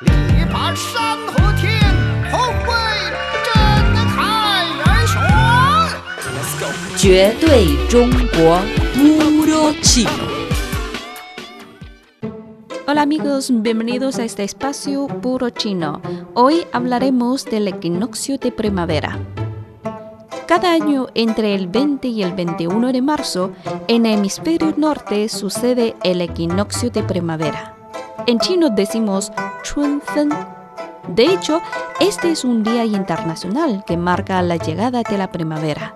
力拔山河天，宏伟震撼人说。绝对中国 Puro Chino. Hola amigos, bienvenidos a este espacio Puro Chino. Hoy hablaremos del equinoccio de primavera. Cada año entre el 20 y el 21 de marzo, en el hemisferio norte sucede el equinoccio de primavera. En chino decimos Chunfen. De hecho, este es un día internacional que marca la llegada de la primavera.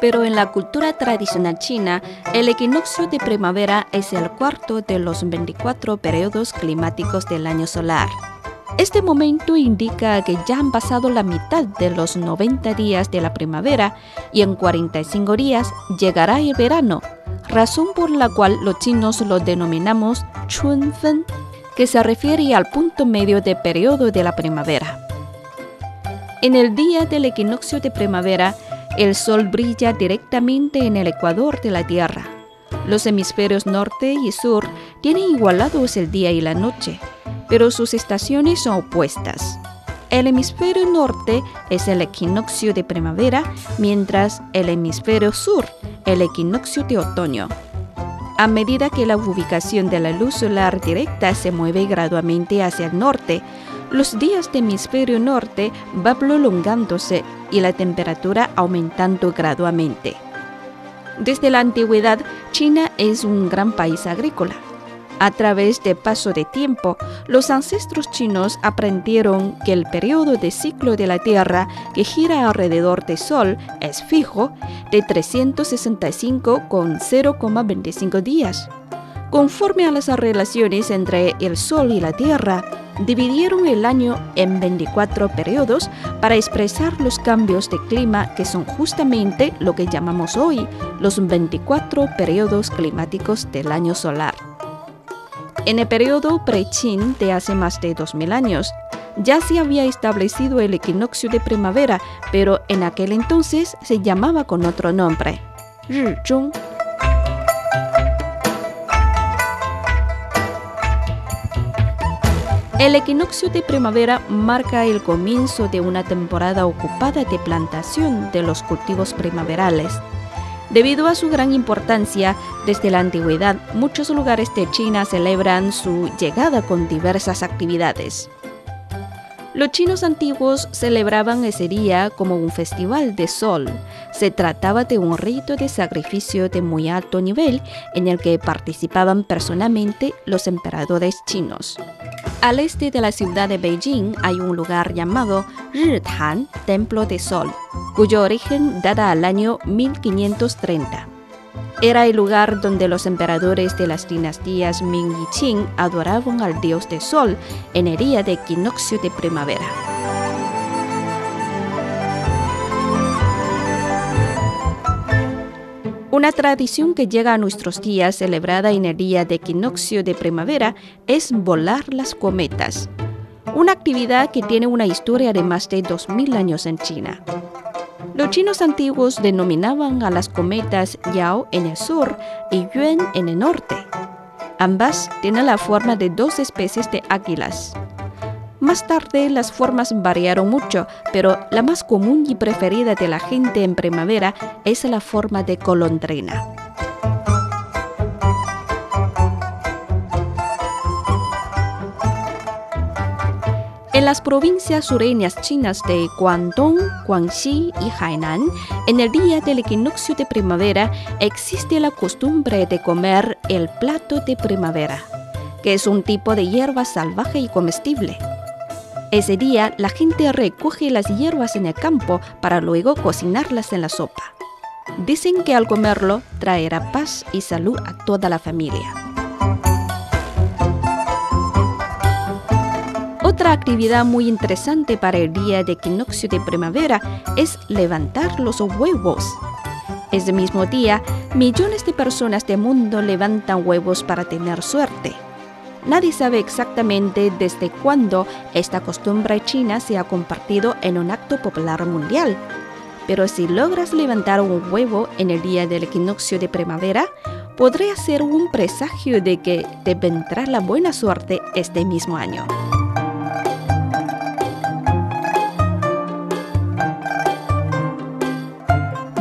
Pero en la cultura tradicional china, el equinoccio de primavera es el cuarto de los 24 periodos climáticos del año solar. Este momento indica que ya han pasado la mitad de los 90 días de la primavera y en 45 días llegará el verano, razón por la cual los chinos lo denominamos Chunfen, que se refiere al punto medio de periodo de la primavera. En el día del equinoccio de primavera, el sol brilla directamente en el ecuador de la Tierra. Los hemisferios norte y sur tienen igualados el día y la noche pero sus estaciones son opuestas. El hemisferio norte es el equinoccio de primavera, mientras el hemisferio sur el equinoccio de otoño. A medida que la ubicación de la luz solar directa se mueve gradualmente hacia el norte, los días del hemisferio norte van prolongándose y la temperatura aumentando gradualmente. Desde la antigüedad, China es un gran país agrícola. A través del paso de tiempo, los ancestros chinos aprendieron que el periodo de ciclo de la Tierra que gira alrededor del Sol es fijo de 365,025 días. Conforme a las relaciones entre el Sol y la Tierra, dividieron el año en 24 periodos para expresar los cambios de clima que son justamente lo que llamamos hoy los 24 periodos climáticos del año solar. En el periodo pre-Qin de hace más de 2000 años, ya se había establecido el equinoccio de primavera, pero en aquel entonces se llamaba con otro nombre, Rizhong. El equinoccio de primavera marca el comienzo de una temporada ocupada de plantación de los cultivos primaverales. Debido a su gran importancia, desde la antigüedad muchos lugares de China celebran su llegada con diversas actividades. Los chinos antiguos celebraban ese día como un festival de sol. Se trataba de un rito de sacrificio de muy alto nivel en el que participaban personalmente los emperadores chinos. Al este de la ciudad de Beijing hay un lugar llamado Ritan, Templo de Sol, cuyo origen data al año 1530. Era el lugar donde los emperadores de las dinastías Ming y Qing adoraban al dios del sol en el día de equinoccio de primavera. Una tradición que llega a nuestros días celebrada en el día de equinoccio de primavera es volar las cometas, una actividad que tiene una historia de más de 2.000 años en China. Los chinos antiguos denominaban a las cometas Yao en el sur y Yuan en el norte. Ambas tienen la forma de dos especies de águilas. Más tarde las formas variaron mucho, pero la más común y preferida de la gente en primavera es la forma de golondrina. En las provincias sureñas chinas de Guangdong, Guangxi y Hainan, en el día del equinoccio de primavera existe la costumbre de comer el plato de primavera, que es un tipo de hierba salvaje y comestible. Ese día la gente recoge las hierbas en el campo para luego cocinarlas en la sopa. Dicen que al comerlo traerá paz y salud a toda la familia. Otra actividad muy interesante para el día de equinoccio de primavera es levantar los huevos. Ese mismo día, millones de personas del mundo levantan huevos para tener suerte. Nadie sabe exactamente desde cuándo esta costumbre china se ha compartido en un acto popular mundial. Pero si logras levantar un huevo en el día del equinoccio de primavera, podría ser un presagio de que te vendrá la buena suerte este mismo año.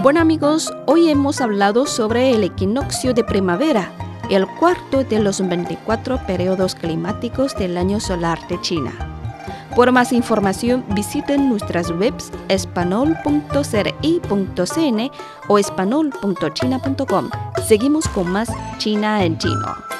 Bueno amigos, hoy hemos hablado sobre el equinoccio de primavera, el cuarto de los 24 periodos climáticos del año solar de China. Por más información visiten nuestras webs espanol.cri.cn o espanol.china.com. Seguimos con más China en chino.